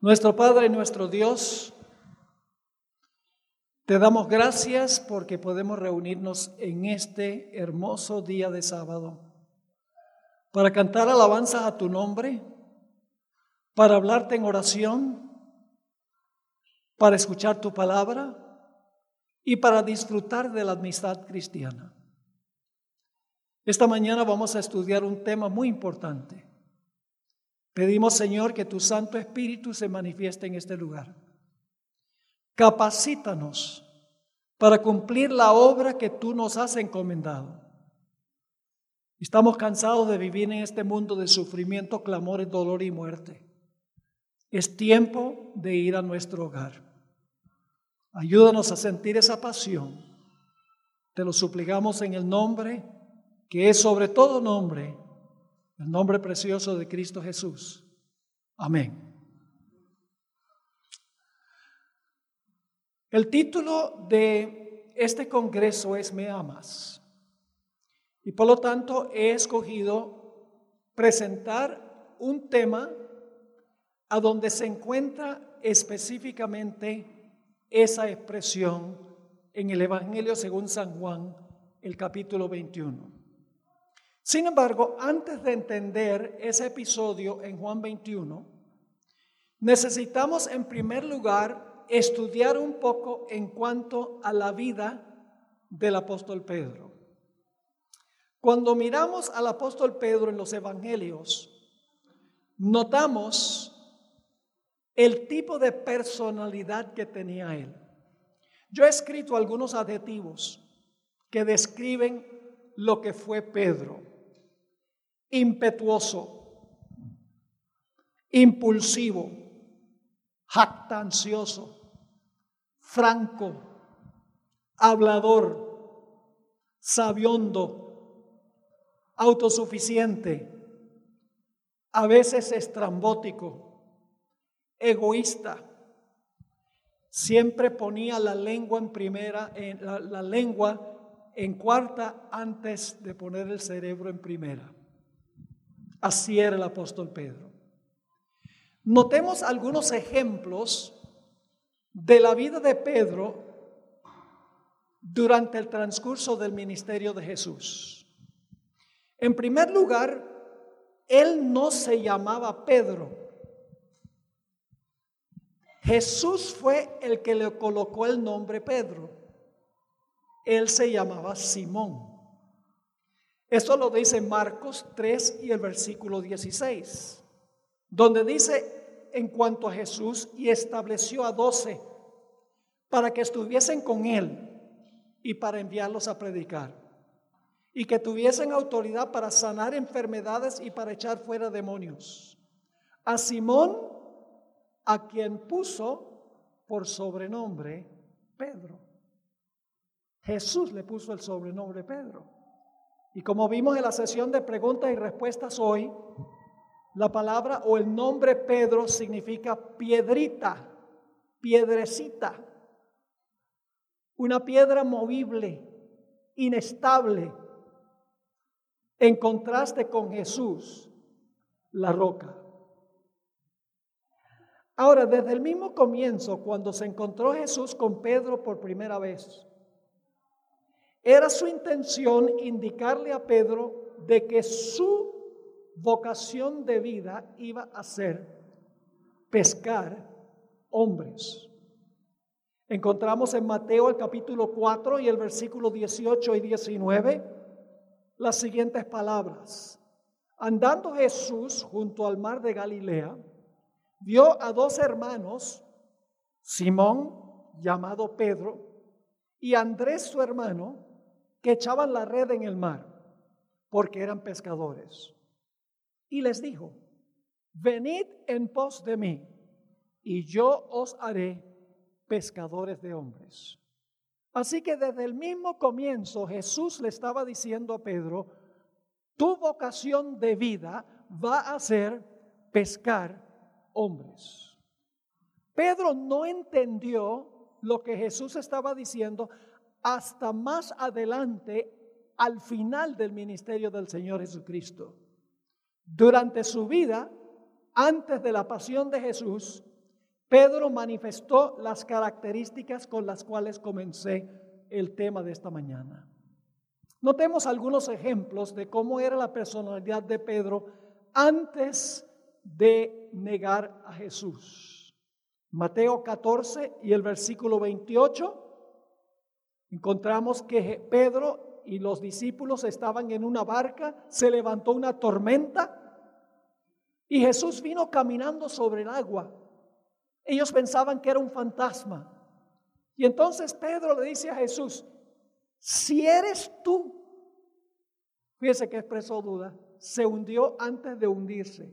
Nuestro Padre y nuestro Dios, te damos gracias porque podemos reunirnos en este hermoso día de sábado para cantar alabanzas a tu nombre, para hablarte en oración, para escuchar tu palabra y para disfrutar de la amistad cristiana. Esta mañana vamos a estudiar un tema muy importante. Pedimos, Señor, que tu Santo Espíritu se manifieste en este lugar. Capacítanos para cumplir la obra que tú nos has encomendado. Estamos cansados de vivir en este mundo de sufrimiento, clamores, dolor y muerte. Es tiempo de ir a nuestro hogar. Ayúdanos a sentir esa pasión. Te lo suplicamos en el nombre que es sobre todo nombre, el nombre precioso de Cristo Jesús. Amén. El título de este congreso es Me amas. Y por lo tanto he escogido presentar un tema a donde se encuentra específicamente esa expresión en el Evangelio según San Juan, el capítulo 21. Sin embargo, antes de entender ese episodio en Juan 21, necesitamos en primer lugar estudiar un poco en cuanto a la vida del apóstol Pedro. Cuando miramos al apóstol Pedro en los evangelios, notamos el tipo de personalidad que tenía él. Yo he escrito algunos adjetivos que describen lo que fue Pedro impetuoso, impulsivo, jactancioso, franco, hablador, sabiondo, autosuficiente, a veces estrambótico, egoísta. Siempre ponía la lengua en primera, en la, la lengua en cuarta antes de poner el cerebro en primera. Así era el apóstol Pedro. Notemos algunos ejemplos de la vida de Pedro durante el transcurso del ministerio de Jesús. En primer lugar, él no se llamaba Pedro. Jesús fue el que le colocó el nombre Pedro. Él se llamaba Simón. Esto lo dice Marcos 3 y el versículo 16, donde dice en cuanto a Jesús y estableció a doce para que estuviesen con él y para enviarlos a predicar y que tuviesen autoridad para sanar enfermedades y para echar fuera demonios. A Simón, a quien puso por sobrenombre Pedro. Jesús le puso el sobrenombre Pedro. Y como vimos en la sesión de preguntas y respuestas hoy, la palabra o el nombre Pedro significa piedrita, piedrecita, una piedra movible, inestable, en contraste con Jesús, la roca. Ahora, desde el mismo comienzo, cuando se encontró Jesús con Pedro por primera vez, era su intención indicarle a Pedro de que su vocación de vida iba a ser pescar hombres. Encontramos en Mateo el capítulo 4 y el versículo 18 y 19 las siguientes palabras. Andando Jesús junto al mar de Galilea, vio a dos hermanos, Simón, llamado Pedro, y Andrés su hermano, que echaban la red en el mar, porque eran pescadores. Y les dijo, venid en pos de mí, y yo os haré pescadores de hombres. Así que desde el mismo comienzo Jesús le estaba diciendo a Pedro, tu vocación de vida va a ser pescar hombres. Pedro no entendió lo que Jesús estaba diciendo hasta más adelante al final del ministerio del Señor Jesucristo. Durante su vida, antes de la pasión de Jesús, Pedro manifestó las características con las cuales comencé el tema de esta mañana. Notemos algunos ejemplos de cómo era la personalidad de Pedro antes de negar a Jesús. Mateo 14 y el versículo 28, encontramos que Pedro y los discípulos estaban en una barca, se levantó una tormenta y Jesús vino caminando sobre el agua. Ellos pensaban que era un fantasma. Y entonces Pedro le dice a Jesús, si eres tú, fíjese que expresó duda, se hundió antes de hundirse.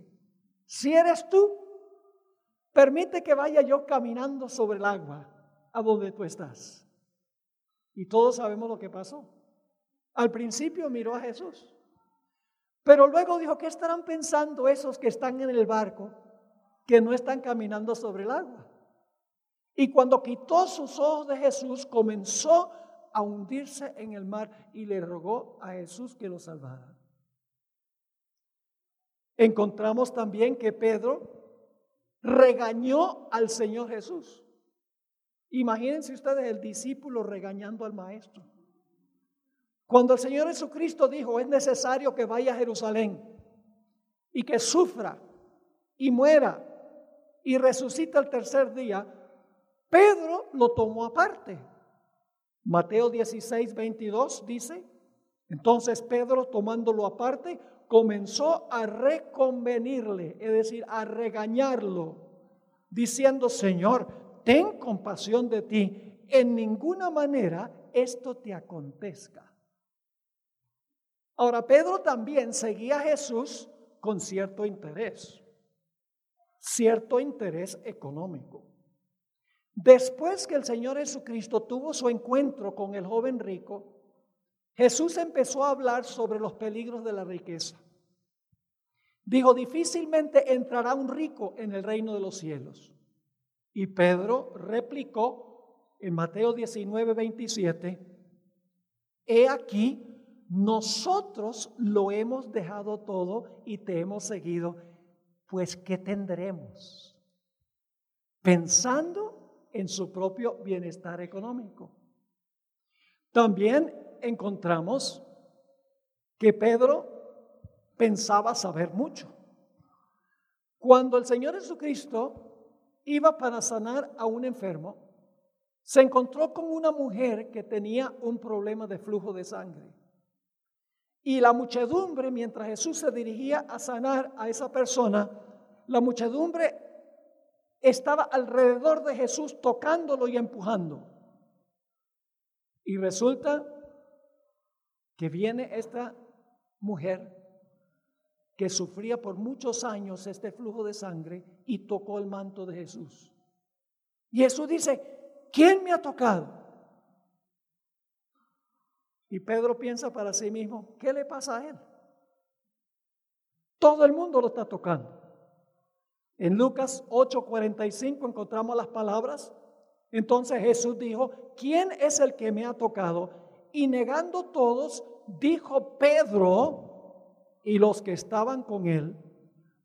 Si eres tú, permite que vaya yo caminando sobre el agua a donde tú estás. Y todos sabemos lo que pasó. Al principio miró a Jesús, pero luego dijo, ¿qué estarán pensando esos que están en el barco que no están caminando sobre el agua? Y cuando quitó sus ojos de Jesús, comenzó a hundirse en el mar y le rogó a Jesús que lo salvara. Encontramos también que Pedro regañó al Señor Jesús. Imagínense ustedes el discípulo regañando al maestro. Cuando el Señor Jesucristo dijo, es necesario que vaya a Jerusalén y que sufra y muera y resucita el tercer día, Pedro lo tomó aparte. Mateo 16, 22 dice, entonces Pedro tomándolo aparte, comenzó a reconvenirle, es decir, a regañarlo, diciendo, Señor, ten compasión de ti, en ninguna manera esto te acontezca. Ahora, Pedro también seguía a Jesús con cierto interés, cierto interés económico. Después que el Señor Jesucristo tuvo su encuentro con el joven rico, Jesús empezó a hablar sobre los peligros de la riqueza. Dijo, difícilmente entrará un rico en el reino de los cielos. Y Pedro replicó en Mateo 19, 27, he aquí, nosotros lo hemos dejado todo y te hemos seguido, pues ¿qué tendremos? Pensando en su propio bienestar económico. También encontramos que Pedro pensaba saber mucho. Cuando el Señor Jesucristo iba para sanar a un enfermo, se encontró con una mujer que tenía un problema de flujo de sangre. Y la muchedumbre, mientras Jesús se dirigía a sanar a esa persona, la muchedumbre estaba alrededor de Jesús tocándolo y empujando. Y resulta que viene esta mujer que sufría por muchos años este flujo de sangre y tocó el manto de Jesús. Y Jesús dice, ¿quién me ha tocado? Y Pedro piensa para sí mismo, ¿qué le pasa a él? Todo el mundo lo está tocando. En Lucas 8:45 encontramos las palabras. Entonces Jesús dijo, ¿quién es el que me ha tocado? Y negando todos, dijo Pedro y los que estaban con él,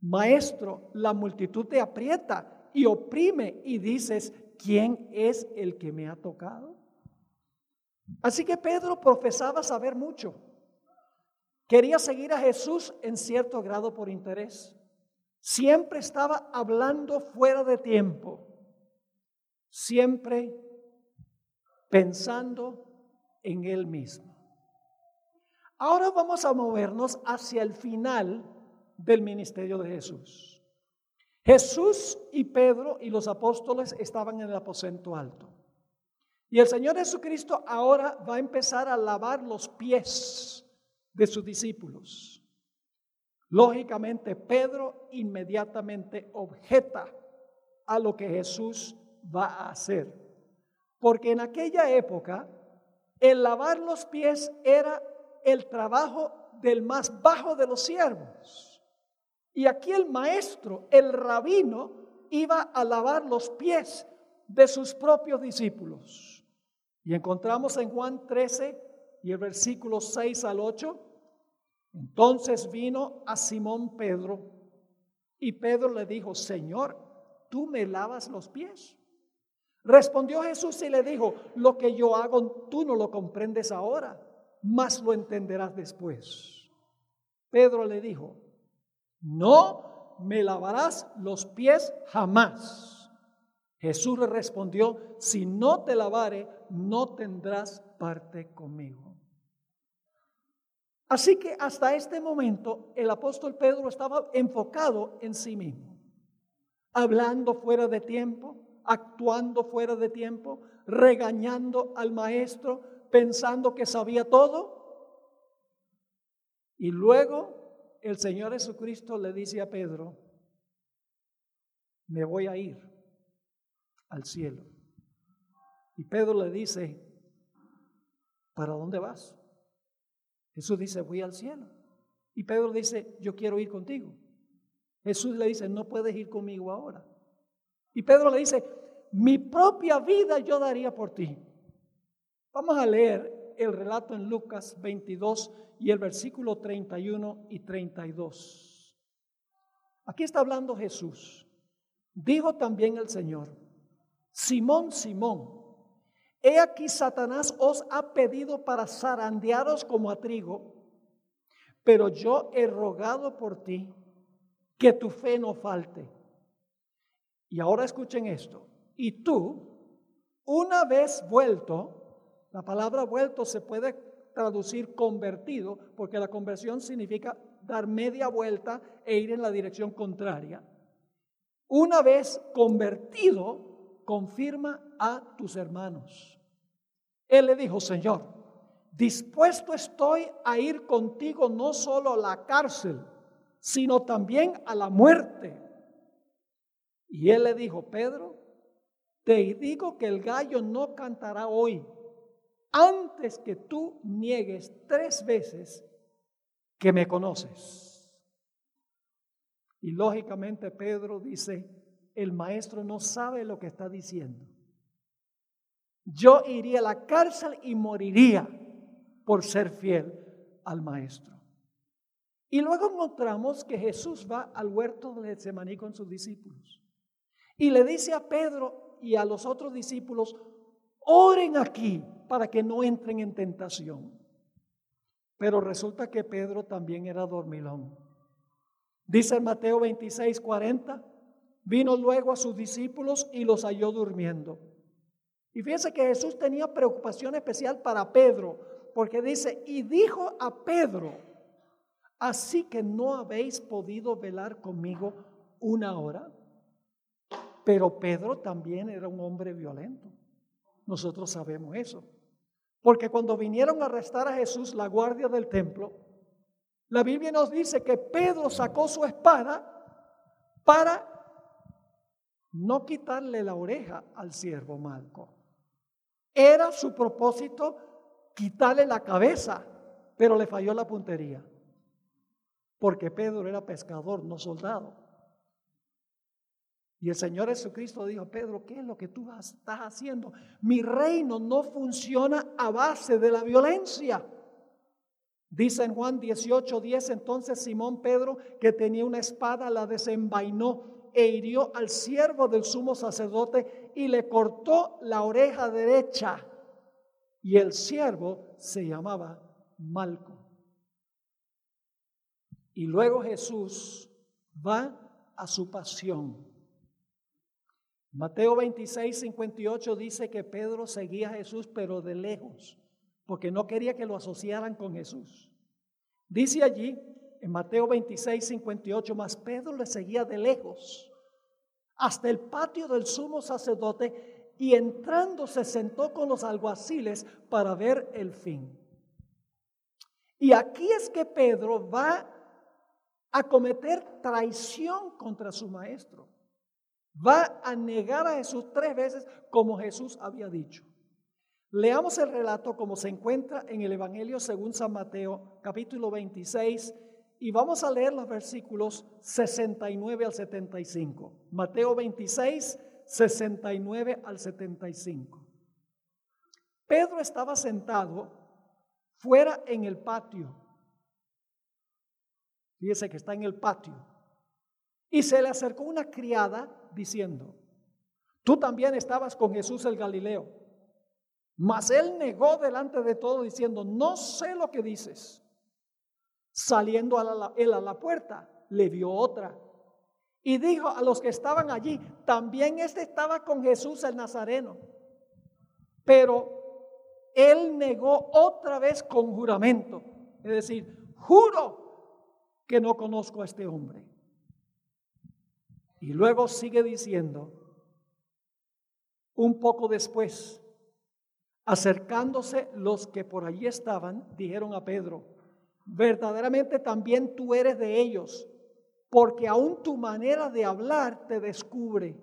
Maestro, la multitud te aprieta y oprime y dices, ¿quién es el que me ha tocado? Así que Pedro profesaba saber mucho. Quería seguir a Jesús en cierto grado por interés. Siempre estaba hablando fuera de tiempo. Siempre pensando en él mismo. Ahora vamos a movernos hacia el final del ministerio de Jesús. Jesús y Pedro y los apóstoles estaban en el aposento alto. Y el Señor Jesucristo ahora va a empezar a lavar los pies de sus discípulos. Lógicamente, Pedro inmediatamente objeta a lo que Jesús va a hacer. Porque en aquella época, el lavar los pies era el trabajo del más bajo de los siervos. Y aquí el maestro, el rabino, iba a lavar los pies de sus propios discípulos. Y encontramos en Juan 13 y el versículo 6 al 8. Entonces vino a Simón Pedro y Pedro le dijo, Señor, tú me lavas los pies. Respondió Jesús y le dijo, lo que yo hago tú no lo comprendes ahora, mas lo entenderás después. Pedro le dijo, no me lavarás los pies jamás. Jesús le respondió, si no te lavare, no tendrás parte conmigo. Así que hasta este momento el apóstol Pedro estaba enfocado en sí mismo, hablando fuera de tiempo, actuando fuera de tiempo, regañando al maestro, pensando que sabía todo. Y luego el Señor Jesucristo le dice a Pedro, me voy a ir al cielo. Y Pedro le dice, ¿para dónde vas? Jesús dice, voy al cielo. Y Pedro dice, yo quiero ir contigo. Jesús le dice, no puedes ir conmigo ahora. Y Pedro le dice, mi propia vida yo daría por ti. Vamos a leer el relato en Lucas 22 y el versículo 31 y 32. Aquí está hablando Jesús. Dijo también el Señor, Simón, Simón, he aquí Satanás os ha pedido para zarandearos como a trigo, pero yo he rogado por ti que tu fe no falte. Y ahora escuchen esto. Y tú, una vez vuelto, la palabra vuelto se puede traducir convertido, porque la conversión significa dar media vuelta e ir en la dirección contraria. Una vez convertido, confirma a tus hermanos. Él le dijo, Señor, dispuesto estoy a ir contigo no solo a la cárcel, sino también a la muerte. Y él le dijo, Pedro, te digo que el gallo no cantará hoy antes que tú niegues tres veces que me conoces. Y lógicamente Pedro dice, el maestro no sabe lo que está diciendo. Yo iría a la cárcel y moriría por ser fiel al maestro. Y luego encontramos que Jesús va al huerto de Getsemaní con sus discípulos. Y le dice a Pedro, y a los otros discípulos, oren aquí para que no entren en tentación. Pero resulta que Pedro también era dormilón. Dice en Mateo 26, 40, vino luego a sus discípulos y los halló durmiendo. Y fíjense que Jesús tenía preocupación especial para Pedro, porque dice, y dijo a Pedro, así que no habéis podido velar conmigo una hora. Pero Pedro también era un hombre violento. Nosotros sabemos eso. Porque cuando vinieron a arrestar a Jesús, la guardia del templo, la Biblia nos dice que Pedro sacó su espada para no quitarle la oreja al siervo Malco. Era su propósito quitarle la cabeza, pero le falló la puntería. Porque Pedro era pescador, no soldado. Y el Señor Jesucristo dijo, Pedro, ¿qué es lo que tú estás haciendo? Mi reino no funciona a base de la violencia. Dice en Juan 18, 10, entonces Simón Pedro, que tenía una espada, la desenvainó e hirió al siervo del sumo sacerdote y le cortó la oreja derecha. Y el siervo se llamaba Malco. Y luego Jesús va a su pasión. Mateo 26, 58 dice que Pedro seguía a Jesús, pero de lejos, porque no quería que lo asociaran con Jesús. Dice allí, en Mateo 26, 58, más Pedro le seguía de lejos hasta el patio del sumo sacerdote y entrando se sentó con los alguaciles para ver el fin. Y aquí es que Pedro va a cometer traición contra su maestro va a negar a Jesús tres veces como Jesús había dicho. Leamos el relato como se encuentra en el Evangelio según San Mateo, capítulo 26, y vamos a leer los versículos 69 al 75. Mateo 26, 69 al 75. Pedro estaba sentado fuera en el patio. Fíjese que está en el patio. Y se le acercó una criada diciendo, tú también estabas con Jesús el Galileo. Mas él negó delante de todo diciendo, no sé lo que dices. Saliendo a la, él a la puerta, le vio otra. Y dijo a los que estaban allí, también este estaba con Jesús el Nazareno. Pero él negó otra vez con juramento. Es decir, juro que no conozco a este hombre. Y luego sigue diciendo, un poco después, acercándose los que por allí estaban, dijeron a Pedro, verdaderamente también tú eres de ellos, porque aún tu manera de hablar te descubre.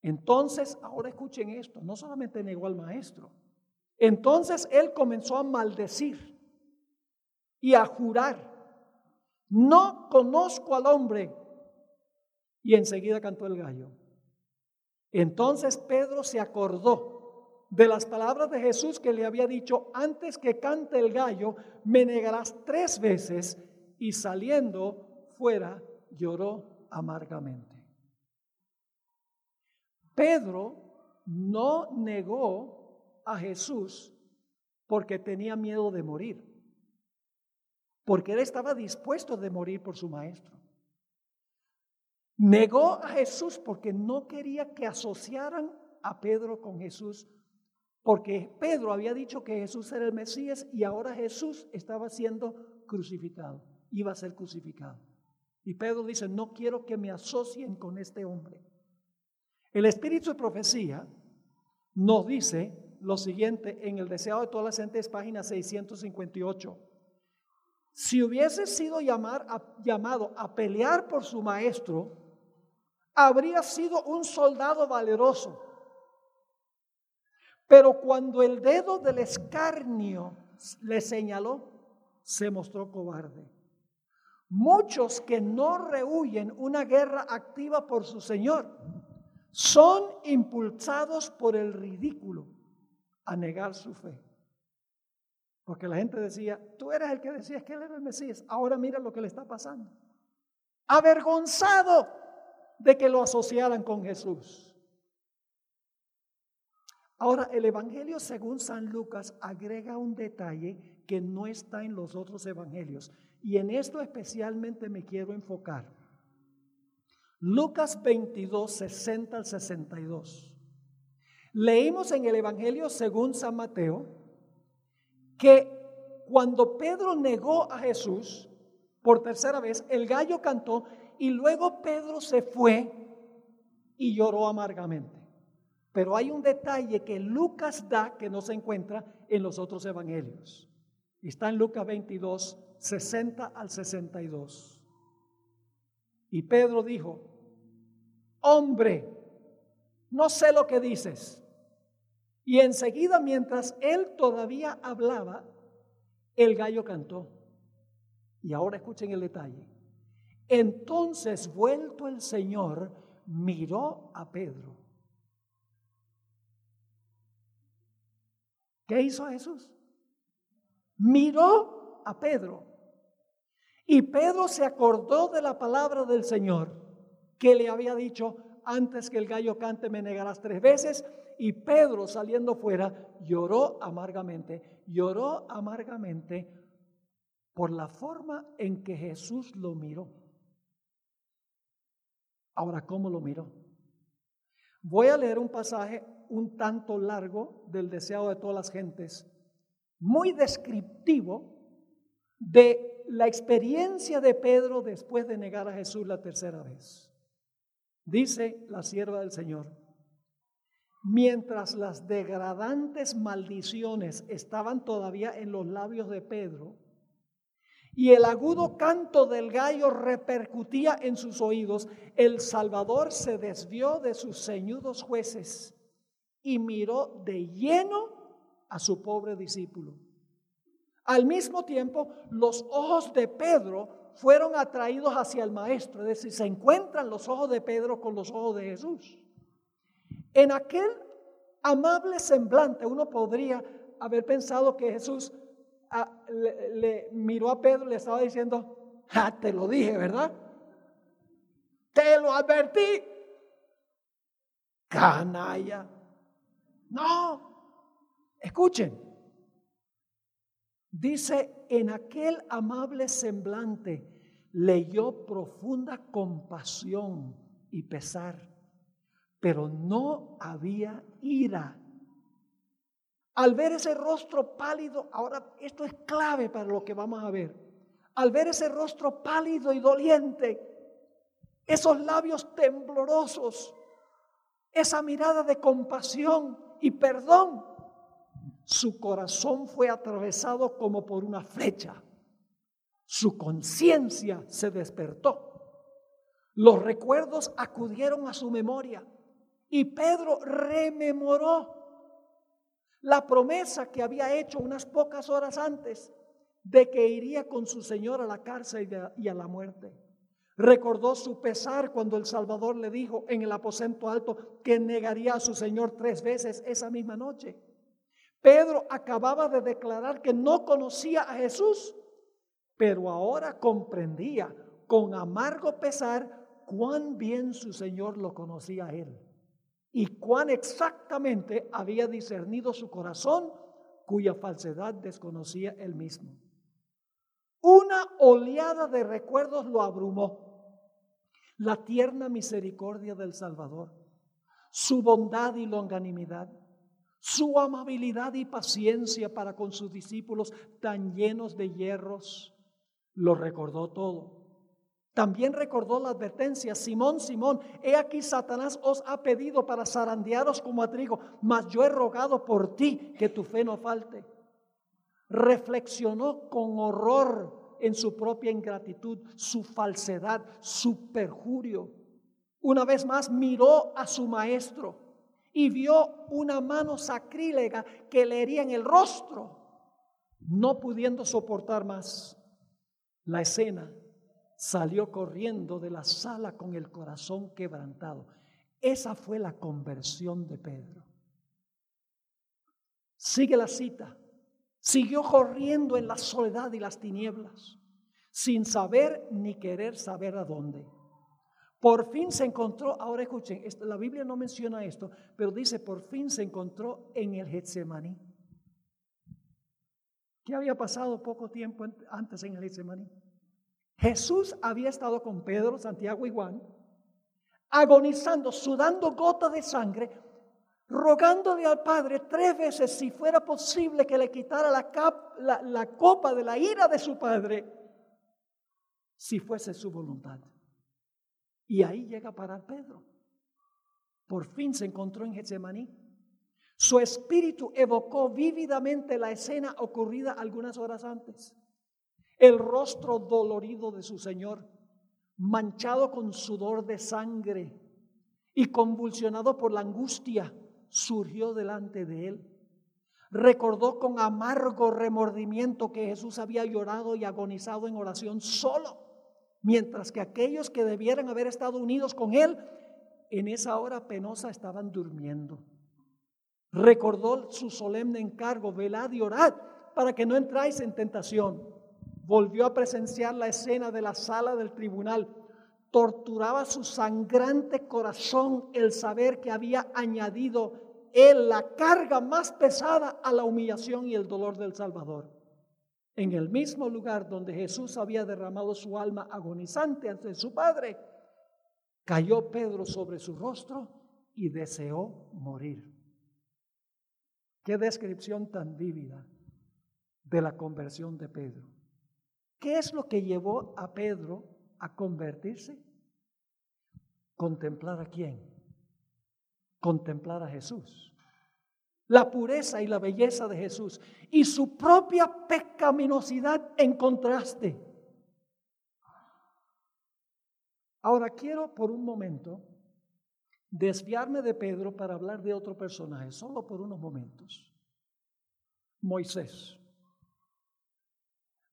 Entonces, ahora escuchen esto, no solamente negó al maestro, entonces él comenzó a maldecir y a jurar, no conozco al hombre y enseguida cantó el gallo. Entonces Pedro se acordó de las palabras de Jesús que le había dicho, antes que cante el gallo, me negarás tres veces. Y saliendo fuera, lloró amargamente. Pedro no negó a Jesús porque tenía miedo de morir, porque él estaba dispuesto de morir por su maestro. Negó a Jesús porque no quería que asociaran a Pedro con Jesús, porque Pedro había dicho que Jesús era el Mesías y ahora Jesús estaba siendo crucificado, iba a ser crucificado. Y Pedro dice, no quiero que me asocien con este hombre. El espíritu de profecía nos dice lo siguiente en el deseado de todas las gentes, página 658. Si hubiese sido llamado a pelear por su maestro, habría sido un soldado valeroso. Pero cuando el dedo del escarnio le señaló, se mostró cobarde. Muchos que no rehuyen una guerra activa por su Señor son impulsados por el ridículo a negar su fe. Porque la gente decía, tú eres el que decías que él era el Mesías, ahora mira lo que le está pasando. Avergonzado de que lo asociaran con Jesús. Ahora, el Evangelio según San Lucas agrega un detalle que no está en los otros evangelios. Y en esto especialmente me quiero enfocar. Lucas 22, 60 al 62. Leímos en el Evangelio según San Mateo que cuando Pedro negó a Jesús por tercera vez, el gallo cantó y luego Pedro se fue y lloró amargamente. Pero hay un detalle que Lucas da que no se encuentra en los otros evangelios. Está en Lucas 22, 60 al 62. Y Pedro dijo, hombre, no sé lo que dices. Y enseguida, mientras él todavía hablaba, el gallo cantó. Y ahora escuchen el detalle. Entonces, vuelto el Señor, miró a Pedro. ¿Qué hizo Jesús? Miró a Pedro. Y Pedro se acordó de la palabra del Señor que le había dicho, antes que el gallo cante me negarás tres veces. Y Pedro saliendo fuera lloró amargamente, lloró amargamente por la forma en que Jesús lo miró. Ahora, ¿cómo lo miró? Voy a leer un pasaje un tanto largo del deseado de todas las gentes, muy descriptivo de la experiencia de Pedro después de negar a Jesús la tercera vez. Dice la sierva del Señor, mientras las degradantes maldiciones estaban todavía en los labios de Pedro, y el agudo canto del gallo repercutía en sus oídos, el Salvador se desvió de sus ceñudos jueces y miró de lleno a su pobre discípulo. Al mismo tiempo, los ojos de Pedro fueron atraídos hacia el Maestro, es decir, se encuentran los ojos de Pedro con los ojos de Jesús. En aquel amable semblante uno podría haber pensado que Jesús le, miró a Pedro y le estaba diciendo, te lo dije, ¿verdad? Te lo advertí. Canalla. No. Escuchen. Dice, en aquel amable semblante leyó profunda compasión y pesar, pero no había ira. Al ver ese rostro pálido, ahora esto es clave para lo que vamos a ver. Al ver ese rostro pálido y doliente, esos labios temblorosos, esa mirada de compasión y perdón, su corazón fue atravesado como por una flecha. Su conciencia se despertó. Los recuerdos acudieron a su memoria y Pedro rememoró la promesa que había hecho unas pocas horas antes de que iría con su Señor a la cárcel y a la muerte. Recordó su pesar cuando el Salvador le dijo en el aposento alto que negaría a su Señor tres veces esa misma noche. Pedro acababa de declarar que no conocía a Jesús, pero ahora comprendía con amargo pesar cuán bien su Señor lo conocía a él y cuán exactamente había discernido su corazón cuya falsedad desconocía él mismo. Una oleada de recuerdos lo abrumó. La tierna misericordia del Salvador, su bondad y longanimidad, su amabilidad y paciencia para con sus discípulos tan llenos de hierros, lo recordó todo. También recordó la advertencia, Simón, Simón, he aquí Satanás os ha pedido para zarandearos como a trigo, mas yo he rogado por ti que tu fe no falte. Reflexionó con horror en su propia ingratitud, su falsedad, su perjurio. Una vez más miró a su maestro y vio una mano sacrílega que le hería en el rostro, no pudiendo soportar más la escena salió corriendo de la sala con el corazón quebrantado. Esa fue la conversión de Pedro. Sigue la cita. Siguió corriendo en la soledad y las tinieblas, sin saber ni querer saber a dónde. Por fin se encontró, ahora escuchen, la Biblia no menciona esto, pero dice, por fin se encontró en el Getsemaní. ¿Qué había pasado poco tiempo antes en el Getsemaní? Jesús había estado con Pedro, Santiago y Juan, agonizando, sudando gotas de sangre, rogándole al Padre tres veces si fuera posible que le quitara la, copa de la ira de su Padre, si fuese su voluntad. Y ahí llega a parar Pedro. Por fin se encontró en Getsemaní. Su espíritu evocó vívidamente la escena ocurrida algunas horas antes el rostro dolorido de su Señor, manchado con sudor de sangre y convulsionado por la angustia, surgió delante de él. Recordó con amargo remordimiento que Jesús había llorado y agonizado en oración solo, mientras que aquellos que debieran haber estado unidos con él en esa hora penosa estaban durmiendo. Recordó su solemne encargo, velad y orad para que no entráis en tentación volvió a presenciar la escena de la sala del tribunal. Torturaba su sangrante corazón el saber que había añadido él la carga más pesada a la humillación y el dolor del Salvador. En el mismo lugar donde Jesús había derramado su alma agonizante ante su Padre, cayó Pedro sobre su rostro y deseó morir. Qué descripción tan vívida de la conversión de Pedro. ¿Qué es lo que llevó a Pedro a convertirse? Contemplar a quién? Contemplar a Jesús. La pureza y la belleza de Jesús y su propia pecaminosidad en contraste. Ahora quiero por un momento desviarme de Pedro para hablar de otro personaje, solo por unos momentos. Moisés.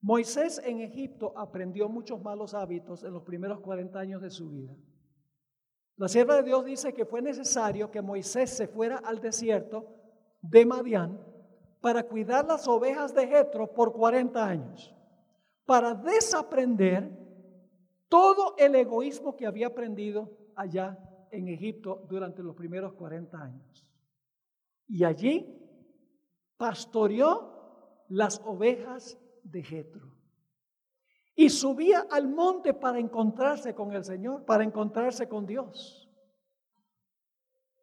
Moisés en Egipto aprendió muchos malos hábitos en los primeros 40 años de su vida. La sierva de Dios dice que fue necesario que Moisés se fuera al desierto de Madián para cuidar las ovejas de Jetro por 40 años, para desaprender todo el egoísmo que había aprendido allá en Egipto durante los primeros 40 años. Y allí pastoreó las ovejas de Jetro. Y subía al monte para encontrarse con el Señor, para encontrarse con Dios.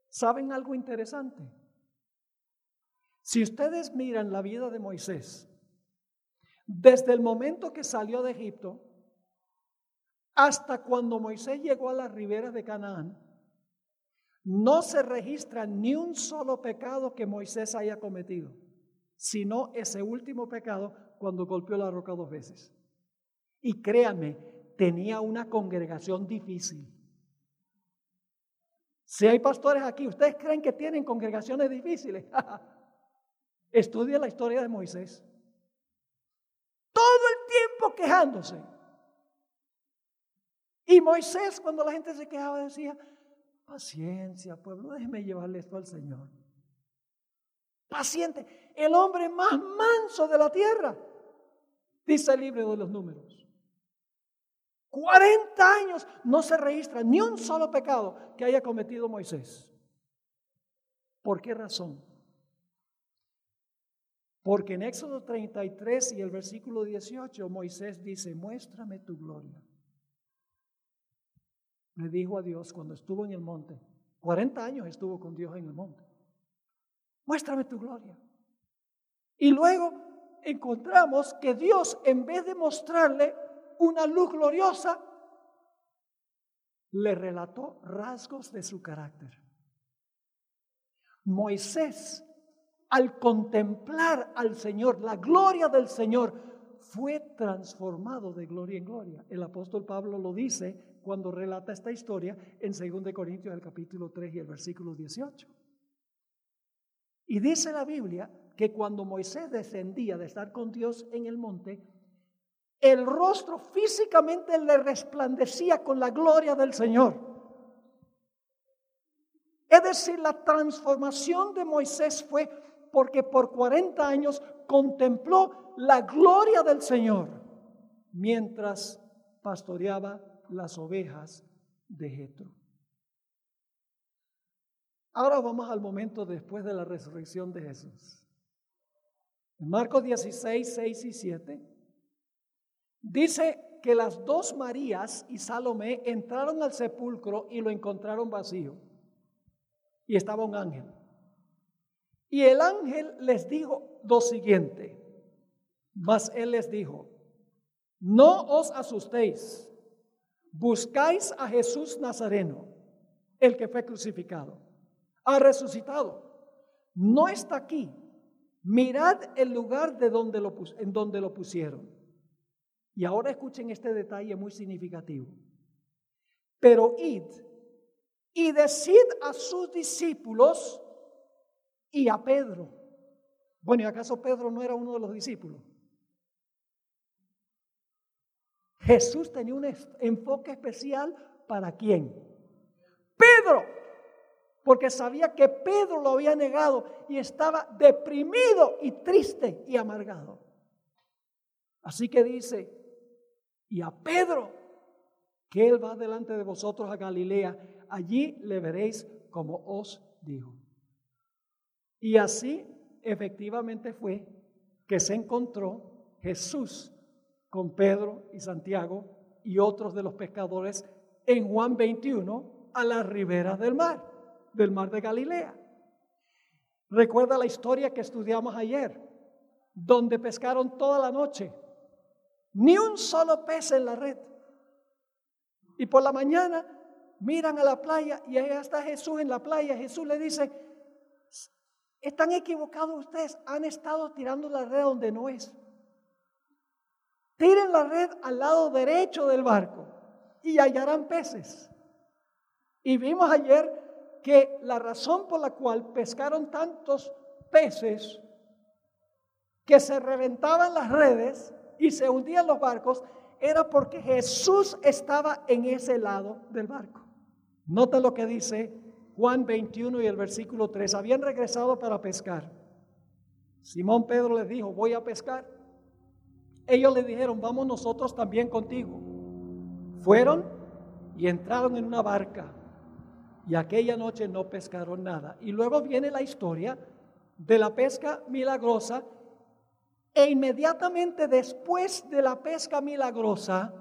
¿Saben algo interesante? Si ustedes miran la vida de Moisés, desde el momento que salió de Egipto hasta cuando Moisés llegó a las riberas de Canaán, no se registra ni un solo pecado que Moisés haya cometido, sino ese último pecado cuando golpeó la roca dos veces. Y créanme, tenía una congregación difícil. Si hay pastores aquí, ¿ustedes creen que tienen congregaciones difíciles? Estudia la historia de Moisés. Todo el tiempo quejándose. Y Moisés, cuando la gente se quejaba, decía, paciencia, pueblo, déjeme llevarle esto al Señor. Paciente, el hombre más manso de la tierra, dice el libro de los números. 40 años no se registra ni un solo pecado que haya cometido Moisés. ¿Por qué razón? Porque en Éxodo 33 y el versículo 18 Moisés dice, muéstrame tu gloria. Le dijo a Dios cuando estuvo en el monte, 40 años estuvo con Dios en el monte, muéstrame tu gloria. Y luego encontramos que Dios en vez de mostrarle una luz gloriosa, le relató rasgos de su carácter. Moisés al contemplar al Señor, la gloria del Señor, fue transformado de gloria en gloria. El apóstol Pablo lo dice cuando relata esta historia en 2 Corintios el capítulo 3 y el versículo 18. Y dice la Biblia que cuando Moisés descendía de estar con Dios en el monte, el rostro físicamente le resplandecía con la gloria del Señor. Es decir, la transformación de Moisés fue porque por 40 años contempló la gloria del Señor mientras pastoreaba las ovejas de Jetro. Ahora vamos al momento después de la resurrección de Jesús. Marcos 16, 6 y 7 dice que las dos Marías y Salomé entraron al sepulcro y lo encontraron vacío. Y estaba un ángel. Y el ángel les dijo lo siguiente, mas él les dijo, no os asustéis, buscáis a Jesús Nazareno, el que fue crucificado, ha resucitado, no está aquí, mirad el lugar de donde lo en donde lo pusieron. Y ahora escuchen este detalle muy significativo. Pero id y decid a sus discípulos, y a Pedro. Bueno, ¿y acaso Pedro no era uno de los discípulos? Jesús tenía un enfoque especial para quién? Pedro, porque sabía que Pedro lo había negado y estaba deprimido y triste y amargado. Así que dice, y a Pedro, que él va delante de vosotros a Galilea, allí le veréis como os dijo. Y así efectivamente fue que se encontró Jesús con Pedro y Santiago y otros de los pescadores en Juan 21 a las riberas del mar, del mar de Galilea. Recuerda la historia que estudiamos ayer, donde pescaron toda la noche, ni un solo pez en la red. Y por la mañana miran a la playa y ahí está Jesús en la playa. Jesús le dice, están equivocados ustedes, han estado tirando la red donde no es. Tiren la red al lado derecho del barco y hallarán peces. Y vimos ayer que la razón por la cual pescaron tantos peces que se reventaban las redes y se hundían los barcos era porque Jesús estaba en ese lado del barco. Nota lo que dice Juan 21 y el versículo 3, habían regresado para pescar. Simón Pedro les dijo, voy a pescar. Ellos le dijeron, vamos nosotros también contigo. Fueron y entraron en una barca y aquella noche no pescaron nada. Y luego viene la historia de la pesca milagrosa e inmediatamente después de la pesca milagrosa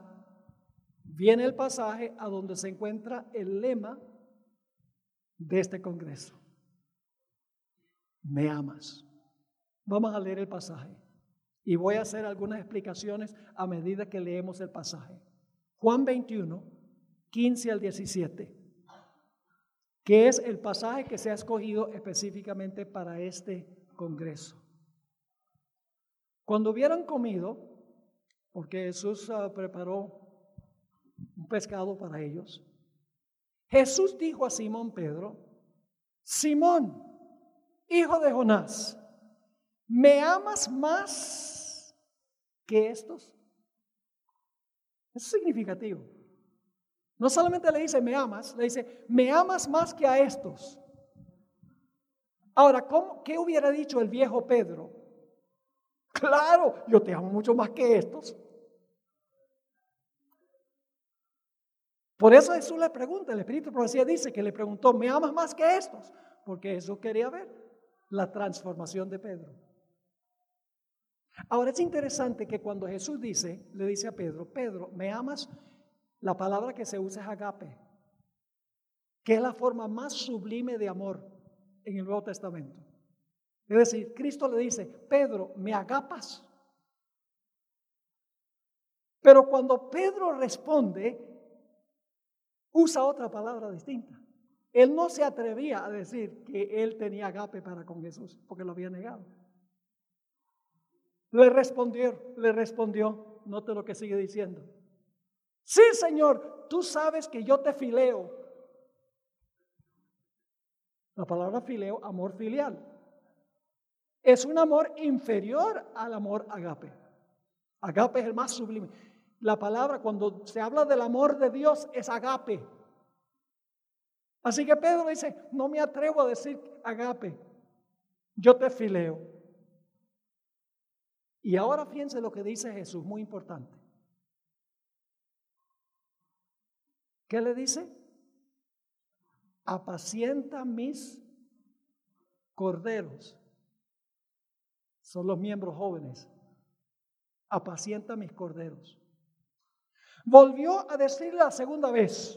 viene el pasaje a donde se encuentra el lema de este congreso. Me amas. Vamos a leer el pasaje y voy a hacer algunas explicaciones a medida que leemos el pasaje. Juan 21, 15 al 17 que es el pasaje que se ha escogido específicamente para este Congreso. Cuando hubieran comido, porque Jesús ah, preparó un pescado para ellos, Jesús dijo a Simón Pedro, Simón, hijo de Jonás, ¿me amas más que estos? Es significativo. No solamente le dice, me amas, le dice, me amas más que a estos. Ahora, ¿cómo, ¿qué hubiera dicho el viejo Pedro? Claro, yo te amo mucho más que estos. Por eso Jesús le pregunta, el Espíritu de Profecía dice que le preguntó, ¿me amas más que estos? Porque Jesús quería ver la transformación de Pedro. Ahora es interesante que cuando Jesús dice, le dice a Pedro, Pedro, ¿me amas la palabra que se usa es agape, que es la forma más sublime de amor en el Nuevo Testamento. Es decir, Cristo le dice, Pedro, ¿me agapas? Pero cuando Pedro responde, usa otra palabra distinta. Él no se atrevía a decir que él tenía agape para con Jesús, porque lo había negado. Le respondió, le respondió, note lo que sigue diciendo. Sí, Señor, tú sabes que yo te fileo. La palabra fileo, amor filial. Es un amor inferior al amor agape. Agape es el más sublime. La palabra, cuando se habla del amor de Dios, es agape. Así que Pedro dice, no me atrevo a decir agape, yo te fileo. Y ahora fíjense lo que dice Jesús, muy importante. ¿Qué le dice? Apacienta mis corderos. Son los miembros jóvenes. Apacienta mis corderos. Volvió a decirle la segunda vez,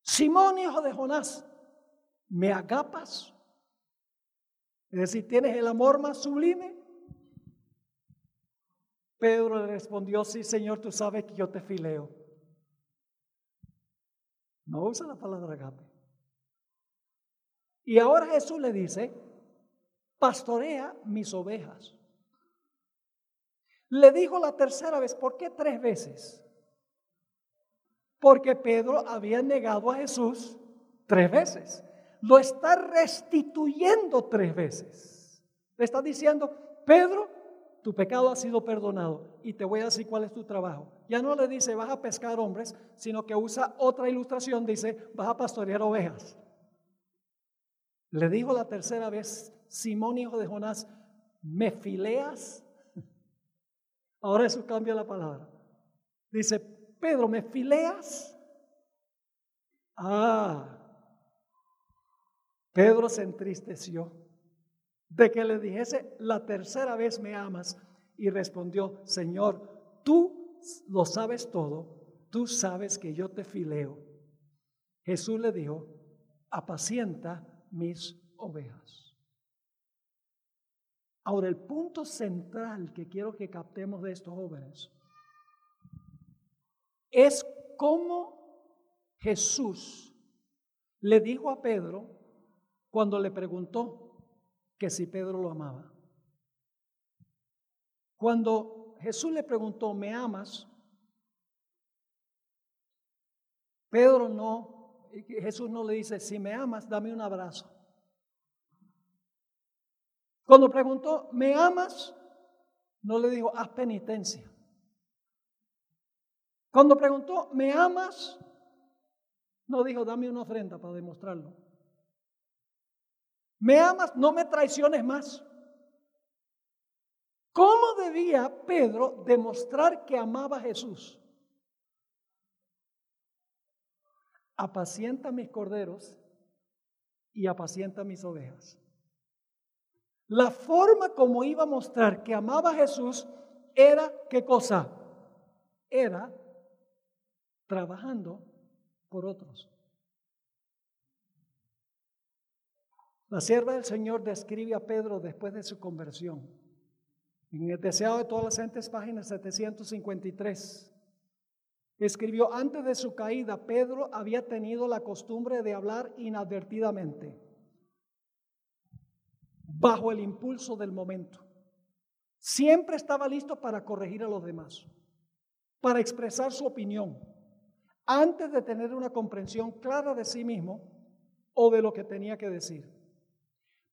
Simón, hijo de Jonás, ¿me agapas? Es decir, ¿tienes el amor más sublime? Pedro le respondió, sí, Señor, tú sabes que yo te fileo. No usa la palabra agape. Y ahora Jesús le dice, pastorea mis ovejas. Le dijo la tercera vez, ¿por qué tres veces? Porque Pedro había negado a Jesús tres veces. Lo está restituyendo tres veces. Le está diciendo, Pedro, tu pecado ha sido perdonado y te voy a decir cuál es tu trabajo. Ya no le dice vas a pescar hombres, sino que usa otra ilustración, dice vas a pastorear ovejas. Le dijo la tercera vez, Simón hijo de Jonás, ¿me fileas? Ahora eso cambia la palabra. Dice, Pedro, ¿me fileas? Ah, Pedro se entristeció de que le dijese la tercera vez me amas y respondió, Señor, tú lo sabes todo, tú sabes que yo te fileo. Jesús le dijo, apacienta mis ovejas. Ahora, el punto central que quiero que captemos de estos jóvenes es cómo Jesús le dijo a Pedro cuando le preguntó, que si Pedro lo amaba. Cuando Jesús le preguntó, ¿me amas? Pedro no, Jesús no le dice, si me amas, dame un abrazo. Cuando preguntó, ¿me amas? No le dijo, haz penitencia. Cuando preguntó, ¿me amas? No dijo, dame una ofrenda para demostrarlo. ¿Me amas? No me traiciones más. ¿Cómo debía Pedro demostrar que amaba a Jesús? apacienta mis corderos y apacienta mis ovejas. La forma como iba a mostrar que amaba a Jesús era, ¿qué cosa? Era trabajando por otros. La sierva del Señor describe a Pedro después de su conversión. En el deseado de todas las gentes, página 753. Escribió, antes de su caída, Pedro había tenido la costumbre de hablar inadvertidamente, bajo el impulso del momento. Siempre estaba listo para corregir a los demás, para expresar su opinión, antes de tener una comprensión clara de sí mismo o de lo que tenía que decir.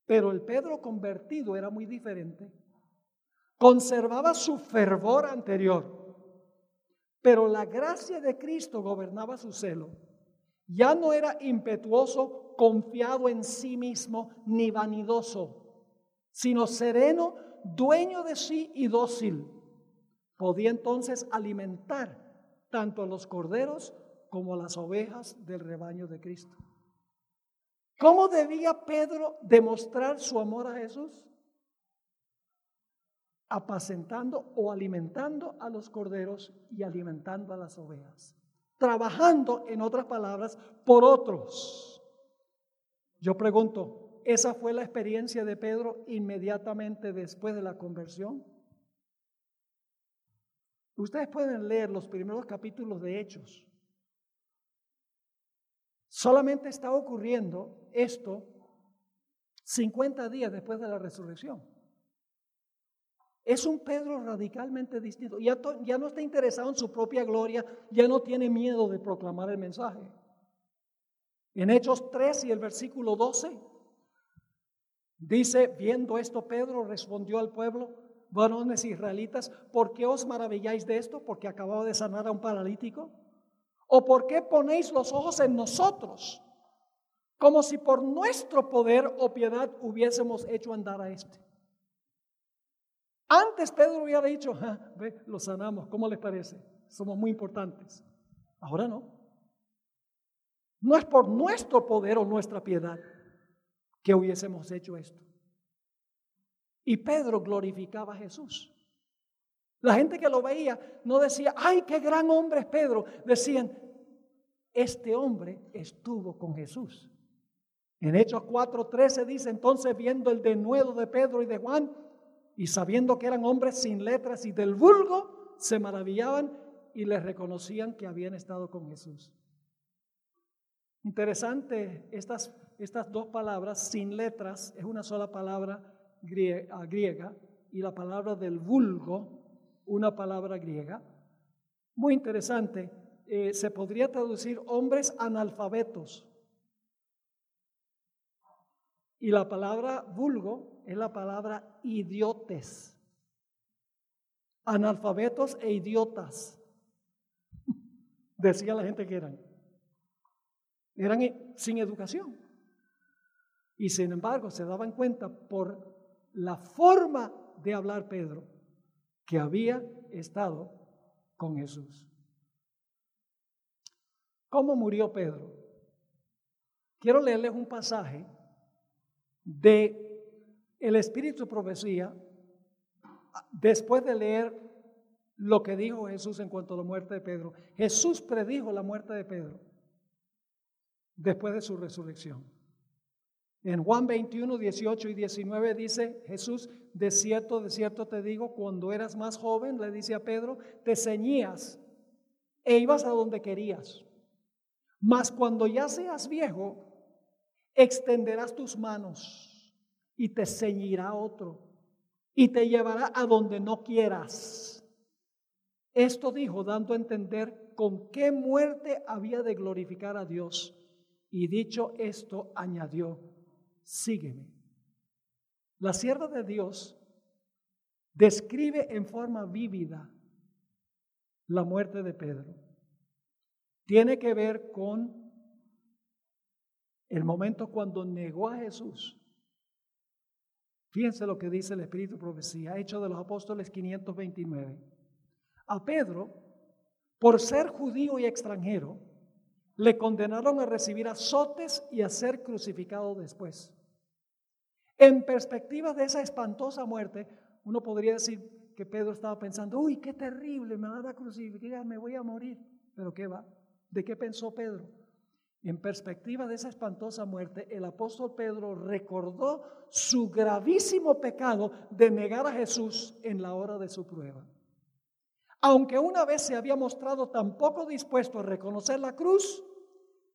Pero el Pedro convertido era muy diferente. Conservaba su fervor anterior pero la gracia de Cristo gobernaba su celo. Ya no era impetuoso, confiado en sí mismo, ni vanidoso, sino sereno, dueño de sí y dócil. Podía entonces alimentar tanto a los corderos como a las ovejas del rebaño de Cristo. ¿Cómo debía Pedro demostrar su amor a Jesús? Apacentando o alimentando a los corderos y alimentando a las ovejas. Trabajando, en otras palabras, por otros. Yo pregunto, ¿esa fue la experiencia de Pedro inmediatamente después de la conversión? Ustedes pueden leer los primeros capítulos de Hechos. Solamente está ocurriendo esto 50 días después de la resurrección. Es un Pedro radicalmente distinto. Ya, ya, no está interesado en su propia gloria, ya no tiene miedo de proclamar el mensaje. En Hechos 3 y el versículo 12 dice, viendo esto Pedro respondió al pueblo, varones israelitas, ¿por qué os maravilláis de esto? Porque acababa de sanar a un paralítico. ¿O por qué ponéis los ojos en nosotros? Como si por nuestro poder o piedad hubiésemos hecho andar a este. Antes Pedro hubiera dicho, ve, lo sanamos, ¿cómo les parece? Somos muy importantes. Ahora no. No es por nuestro poder o nuestra piedad que hubiésemos hecho esto. Y Pedro glorificaba a Jesús. La gente que lo veía no decía, ay, qué gran hombre es Pedro. Decían, este hombre estuvo con Jesús. En Hechos 4:13 dice, entonces viendo el denuedo de Pedro y de Juan, y sabiendo que eran hombres sin letras y del vulgo, se maravillaban y les reconocían que habían estado con Jesús. Interesante, estas, estas dos palabras, sin letras, es una sola palabra ah, griega, y la palabra del vulgo, una palabra griega. Muy interesante, eh, se podría traducir hombres analfabetos. Y la palabra vulgo es la palabra idiotes. Analfabetos e idiotas. Decía la gente que eran. Eran sin educación. Y sin embargo se daban cuenta por la forma de hablar Pedro que había estado con Jesús. ¿Cómo murió Pedro? Quiero leerles un pasaje de el espíritu profecía, después de leer lo que dijo Jesús en cuanto a la muerte de Pedro, Jesús predijo la muerte de Pedro después de su resurrección. En Juan 21, 18 y 19 dice Jesús, de cierto, de cierto te digo, cuando eras más joven, le dice a Pedro, te ceñías e ibas a donde querías. Mas cuando ya seas viejo, extenderás tus manos y te ceñirá otro y te llevará a donde no quieras. Esto dijo dando a entender con qué muerte había de glorificar a Dios. Y dicho esto, añadió, sígueme. La sierva de Dios describe en forma vívida la muerte de Pedro. Tiene que ver con el momento cuando negó a Jesús Fíjense lo que dice el Espíritu Profecía, Hecho de los Apóstoles 529. A Pedro, por ser judío y extranjero, le condenaron a recibir azotes y a ser crucificado después. En perspectiva de esa espantosa muerte, uno podría decir que Pedro estaba pensando, uy, qué terrible, me van a crucificar, me voy a morir. Pero ¿qué va? ¿De qué pensó Pedro? En perspectiva de esa espantosa muerte, el apóstol Pedro recordó su gravísimo pecado de negar a Jesús en la hora de su prueba. Aunque una vez se había mostrado tan poco dispuesto a reconocer la cruz,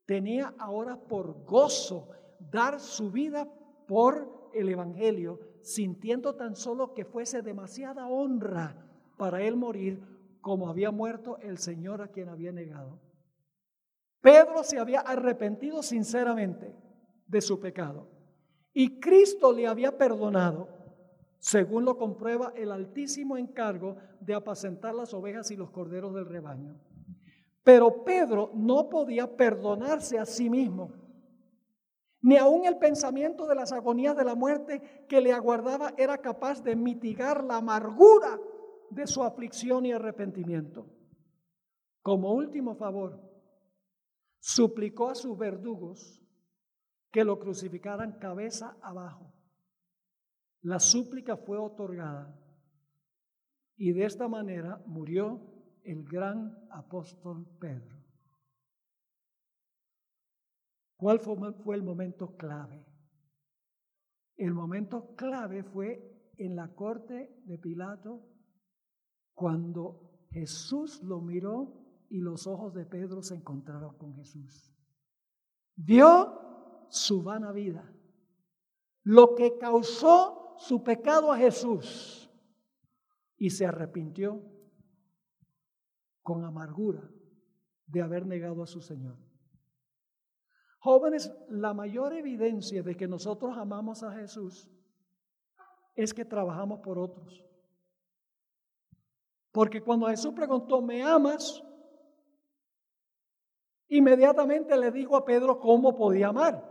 tenía ahora por gozo dar su vida por el Evangelio, sintiendo tan solo que fuese demasiada honra para él morir como había muerto el Señor a quien había negado. Pedro se había arrepentido sinceramente de su pecado y Cristo le había perdonado, según lo comprueba el altísimo encargo de apacentar las ovejas y los corderos del rebaño. Pero Pedro no podía perdonarse a sí mismo, ni aun el pensamiento de las agonías de la muerte que le aguardaba era capaz de mitigar la amargura de su aflicción y arrepentimiento. Como último favor, suplicó a sus verdugos que lo crucificaran cabeza abajo. La súplica fue otorgada y de esta manera murió el gran apóstol Pedro. ¿Cuál fue el momento clave? El momento clave fue en la corte de Pilato cuando Jesús lo miró y los ojos de Pedro se encontraron con Jesús. Vio su vana vida, lo que causó su pecado a Jesús y se arrepintió con amargura de haber negado a su Señor. Jóvenes, la mayor evidencia de que nosotros amamos a Jesús es que trabajamos por otros. Porque cuando Jesús preguntó, ¿me amas? Inmediatamente le dijo a Pedro cómo podía amar.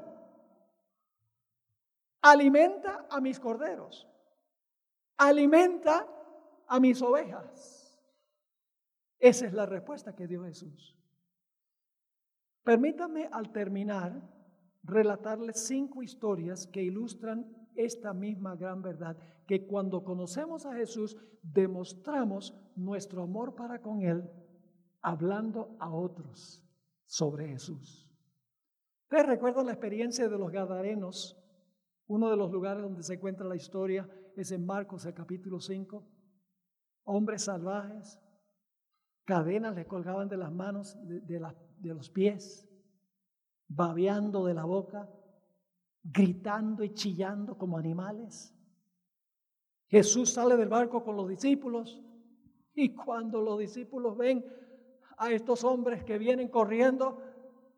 Alimenta a mis corderos. Alimenta a mis ovejas. Esa es la respuesta que dio Jesús. Permítame al terminar relatarles cinco historias que ilustran esta misma gran verdad, que cuando conocemos a Jesús demostramos nuestro amor para con Él hablando a otros sobre Jesús. ¿Ustedes recuerdan la experiencia de los Gadarenos? Uno de los lugares donde se encuentra la historia es en Marcos, el capítulo 5. Hombres salvajes, cadenas le colgaban de las manos, de, de los pies, babeando de la boca, gritando y chillando como animales. Jesús sale del barco con los discípulos y cuando los discípulos ven a estos hombres que vienen corriendo,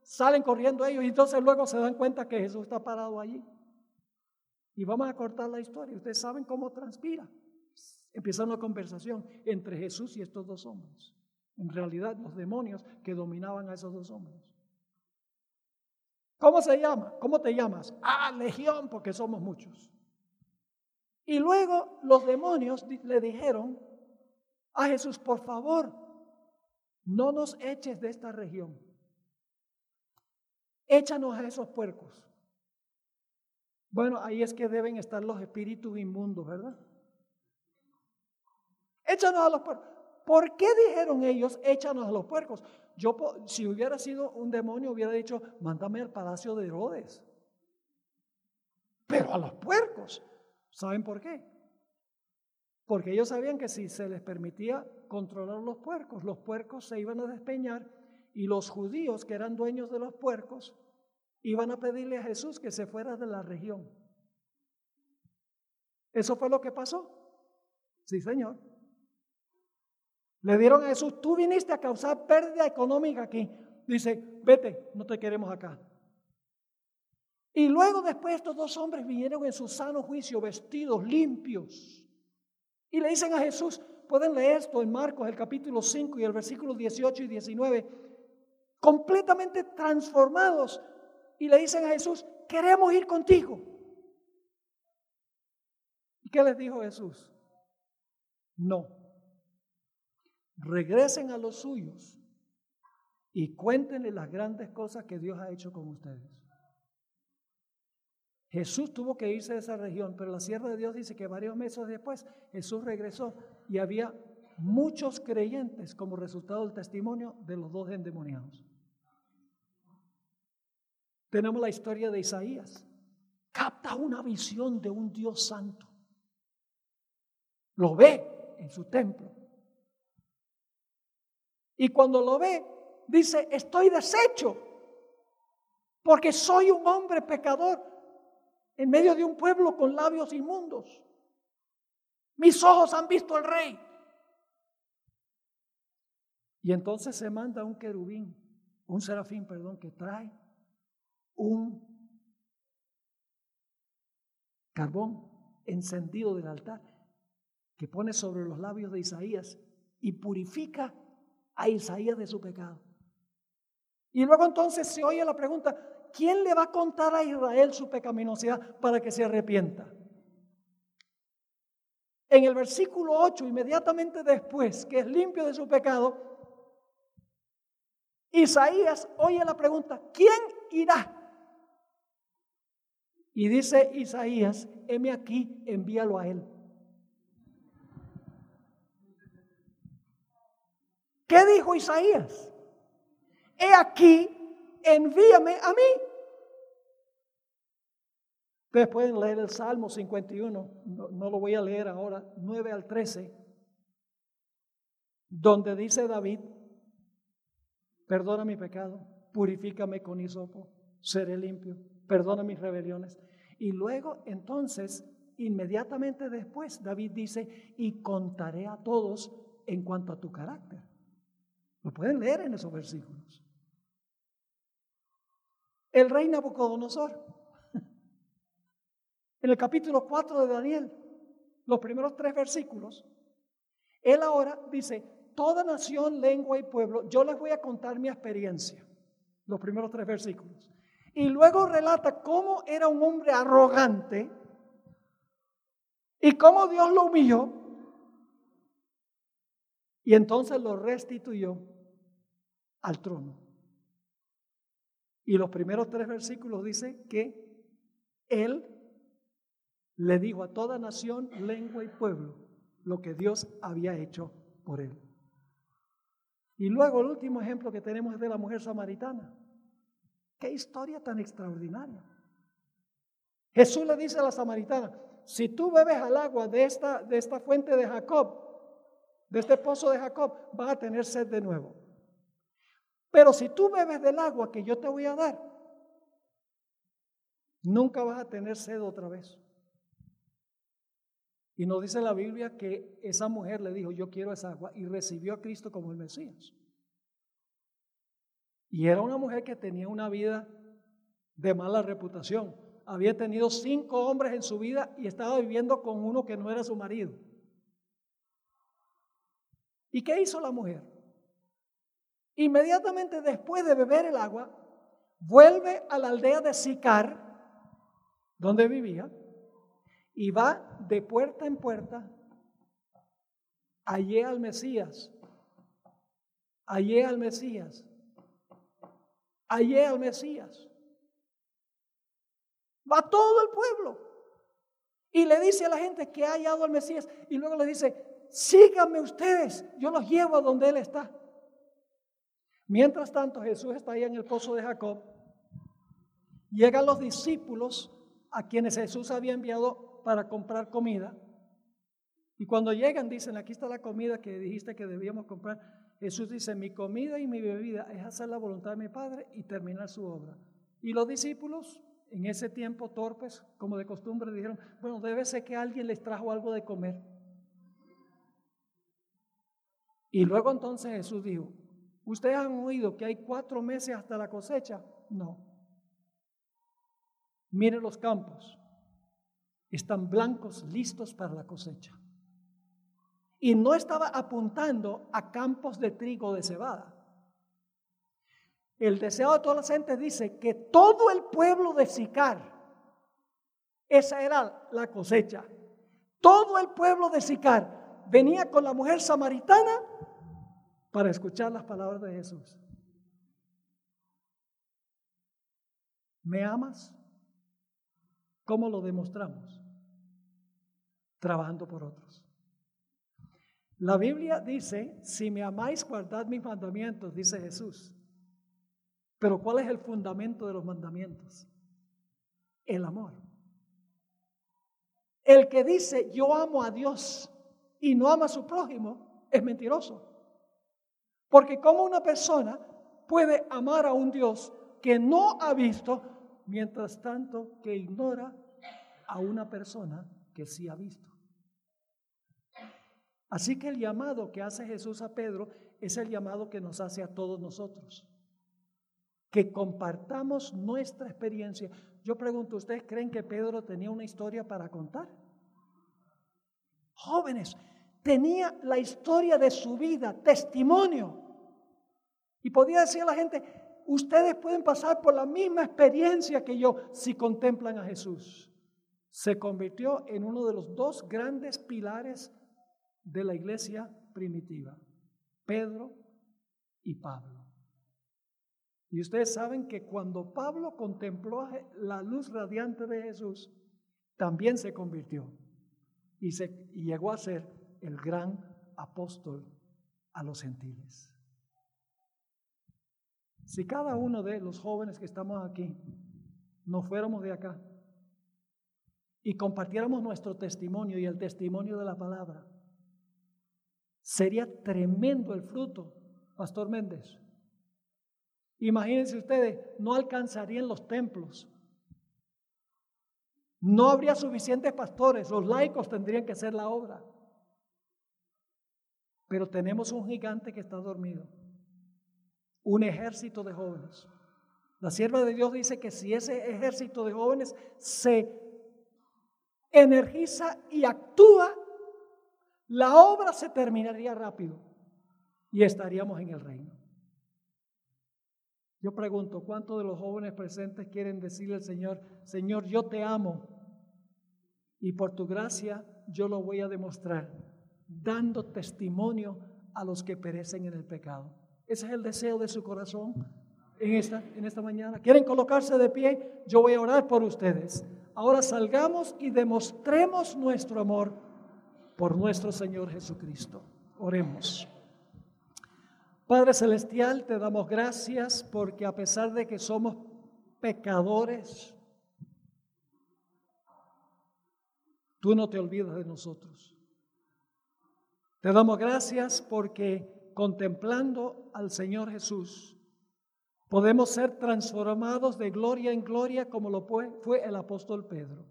salen corriendo ellos y entonces luego se dan cuenta que Jesús está parado allí. Y vamos a cortar la historia. Ustedes saben cómo transpira. Empieza una conversación entre Jesús y estos dos hombres. En realidad, los demonios que dominaban a esos dos hombres. ¿Cómo se llama? ¿Cómo te llamas? Ah, legión, porque somos muchos. Y luego los demonios le dijeron a Jesús, por favor, no nos eches de esta región. Échanos a esos puercos. Bueno, ahí es que deben estar los espíritus inmundos, ¿verdad? Échanos a los puercos. ¿Por qué dijeron ellos, échanos a los puercos? Yo, si hubiera sido un demonio, hubiera dicho, mándame al palacio de Herodes. Pero a los puercos, ¿saben por qué? Porque ellos sabían que si se les permitía controlar los puercos, los puercos se iban a despeñar y los judíos que eran dueños de los puercos iban a pedirle a Jesús que se fuera de la región. ¿Eso fue lo que pasó? Sí, Señor. Le dieron a Jesús, tú viniste a causar pérdida económica aquí. Dice, vete, no te queremos acá. Y luego después estos dos hombres vinieron en su sano juicio, vestidos, limpios y le dicen a Jesús, pueden leer esto en Marcos, el capítulo 5 y el versículo 18 y 19, completamente transformados. Y le dicen a Jesús, queremos ir contigo. ¿Y qué les dijo Jesús? No. Regresen a los suyos y cuéntenle las grandes cosas que Dios ha hecho con ustedes. Jesús tuvo que irse de esa región, pero la sierra de Dios dice que varios meses después Jesús regresó y había muchos creyentes como resultado del testimonio de los dos endemoniados. Tenemos la historia de Isaías. Capta una visión de un Dios santo. Lo ve en su templo. Y cuando lo ve, dice, estoy deshecho, porque soy un hombre pecador en medio de un pueblo con labios inmundos. Mis ojos han visto al rey. Y entonces se manda un querubín, un serafín, perdón, que trae un carbón encendido del altar que pone sobre los labios de Isaías y purifica a Isaías de su pecado. Y luego entonces se oye la pregunta, ¿quién le va a contar a Israel su pecaminosidad para que se arrepienta? En el versículo 8, inmediatamente después, que es limpio de su pecado, Isaías oye la pregunta, ¿quién irá? Y dice Isaías, heme aquí, envíalo a él. ¿Qué dijo Isaías? He aquí, envíame a mí. Ustedes pueden leer el Salmo 51, no, no, lo voy a leer ahora, 9 al 13, donde dice David, perdona mi pecado, purifícame con hisopo, seré limpio, perdona mis rebeliones. Y luego, entonces, inmediatamente después, David dice, y contaré a todos en cuanto a tu carácter. Lo pueden leer en esos versículos. El rey Nabucodonosor, en el capítulo 4 de Daniel, los primeros tres versículos, él ahora dice, toda nación, lengua y pueblo, yo les voy a contar mi experiencia, los primeros tres versículos. Y luego relata cómo era un hombre arrogante y cómo Dios lo humilló. Y entonces lo restituyó al trono. Y los primeros tres versículos dice que él le dijo a toda nación, lengua y pueblo lo que Dios había hecho por él. Y luego el último ejemplo que tenemos es de la mujer samaritana. Qué historia tan extraordinaria. Jesús le dice a la samaritana, si tú bebes al agua de esta, de esta fuente de Jacob, de este pozo de Jacob, vas a tener sed de nuevo. Pero si tú bebes del agua que yo te voy a dar, nunca vas a tener sed otra vez. Y nos dice la Biblia que esa mujer le dijo, yo quiero esa agua, y recibió a Cristo como el Mesías. Y era una mujer que tenía una vida de mala reputación. Había tenido cinco hombres en su vida y estaba viviendo con uno que no era su marido. ¿Y qué hizo la mujer? Inmediatamente después de beber el agua, vuelve a la aldea de Sicar, donde vivía, y va de puerta en puerta, hallé al Mesías, hallé al Mesías, hallé al Mesías. Va todo el pueblo y le dice a la gente que ha hallado al Mesías y luego le dice, síganme ustedes, yo los llevo a donde Él está. Mientras tanto, Jesús está ahí en el pozo de Jacob. Llegan los discípulos a quienes Jesús había enviado para comprar comida. Y cuando llegan, dicen, aquí está la comida que dijiste que debíamos comprar. Jesús dice, mi comida y mi bebida es hacer la voluntad de mi Padre y terminar su obra. Y los discípulos, en ese tiempo torpes, como de costumbre, dijeron, bueno, debe ser que alguien les trajo algo de comer. Y luego entonces Jesús dijo, ¿Ustedes han oído que hay cuatro meses hasta la cosecha? No. Mire los campos. Están blancos, listos para la cosecha. Y no estaba apuntando a campos de trigo de cebada. El deseo de toda la gente dice que todo el pueblo de Sicar, esa era la cosecha. Todo el pueblo de Sicar venía con la mujer samaritana para escuchar las palabras de Jesús. ¿Me amas? ¿Cómo lo demostramos? Trabajando por otros. La Biblia dice, si me amáis, guardad mis mandamientos, dice Jesús. Pero ¿cuál es el fundamento de los mandamientos? El amor. El que dice, yo amo a Dios y no ama a su prójimo, es mentiroso. Porque como una persona puede amar a un Dios que no ha visto, mientras tanto que ignora a una persona que sí ha visto. Así que el llamado que hace Jesús a Pedro es el llamado que nos hace a todos nosotros. Que compartamos nuestra experiencia. Yo pregunto, ¿ustedes creen que Pedro tenía una historia para contar? Jóvenes, tenía la historia de su vida, testimonio. Y podía decir a la gente, ustedes pueden pasar por la misma experiencia que yo si contemplan a Jesús. Se convirtió en uno de los dos grandes pilares de la iglesia primitiva, Pedro y Pablo. Y ustedes saben que cuando Pablo contempló la luz radiante de Jesús, también se convirtió y, se, y llegó a ser el gran apóstol a los gentiles. Si cada uno de los jóvenes que estamos aquí nos fuéramos de acá y compartiéramos nuestro testimonio y el testimonio de la palabra, Sería tremendo el fruto, Pastor Méndez. Imagínense ustedes, no alcanzarían los templos. No habría suficientes pastores, los laicos tendrían que hacer la obra. Pero tenemos un gigante que está dormido, un ejército de jóvenes. La sierva de Dios dice que si ese ejército de jóvenes se energiza y actúa, la obra se terminaría rápido y estaríamos en el reino. Yo pregunto, ¿cuántos de los jóvenes presentes quieren decirle al Señor, Señor, yo te amo y por tu gracia yo lo voy a demostrar, dando testimonio a los que perecen en el pecado? Ese es el deseo de su corazón en esta, en esta mañana. ¿Quieren colocarse de pie? Yo voy a orar por ustedes. Ahora salgamos y demostremos nuestro amor por nuestro Señor Jesucristo. Oremos. Padre Celestial, te damos gracias porque a pesar de que somos pecadores, tú no te olvidas de nosotros. Te damos gracias porque contemplando al Señor Jesús, podemos ser transformados de gloria en gloria como lo fue el apóstol Pedro.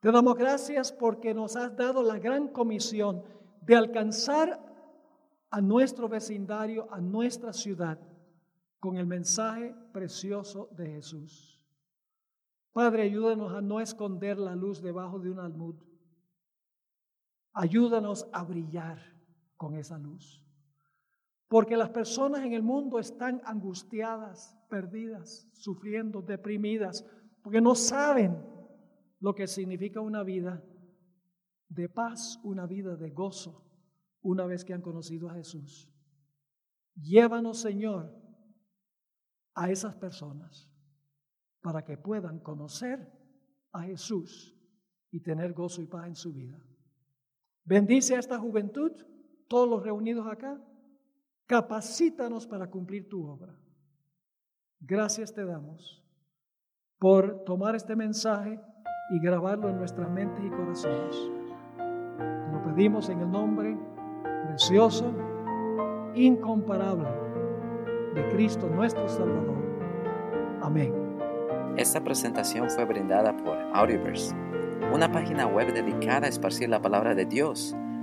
Te damos gracias porque nos has dado la gran comisión de alcanzar a nuestro vecindario, a nuestra ciudad, con el mensaje precioso de Jesús. Padre, ayúdanos a no esconder la luz debajo de un almud. Ayúdanos a brillar con esa luz. Porque las personas en el mundo están angustiadas, perdidas, sufriendo, deprimidas, porque no saben lo que significa una vida de paz, una vida de gozo, una vez que han conocido a Jesús. Llévanos, Señor, a esas personas para que puedan conocer a Jesús y tener gozo y paz en su vida. Bendice a esta juventud, todos los reunidos acá, capacítanos para cumplir tu obra. Gracias te damos por tomar este mensaje y grabarlo en nuestras mentes y corazones. lo pedimos en el nombre precioso, incomparable de Cristo nuestro Salvador. Amén. Esta presentación fue brindada por Audioverse, una página web dedicada a esparcir la palabra de Dios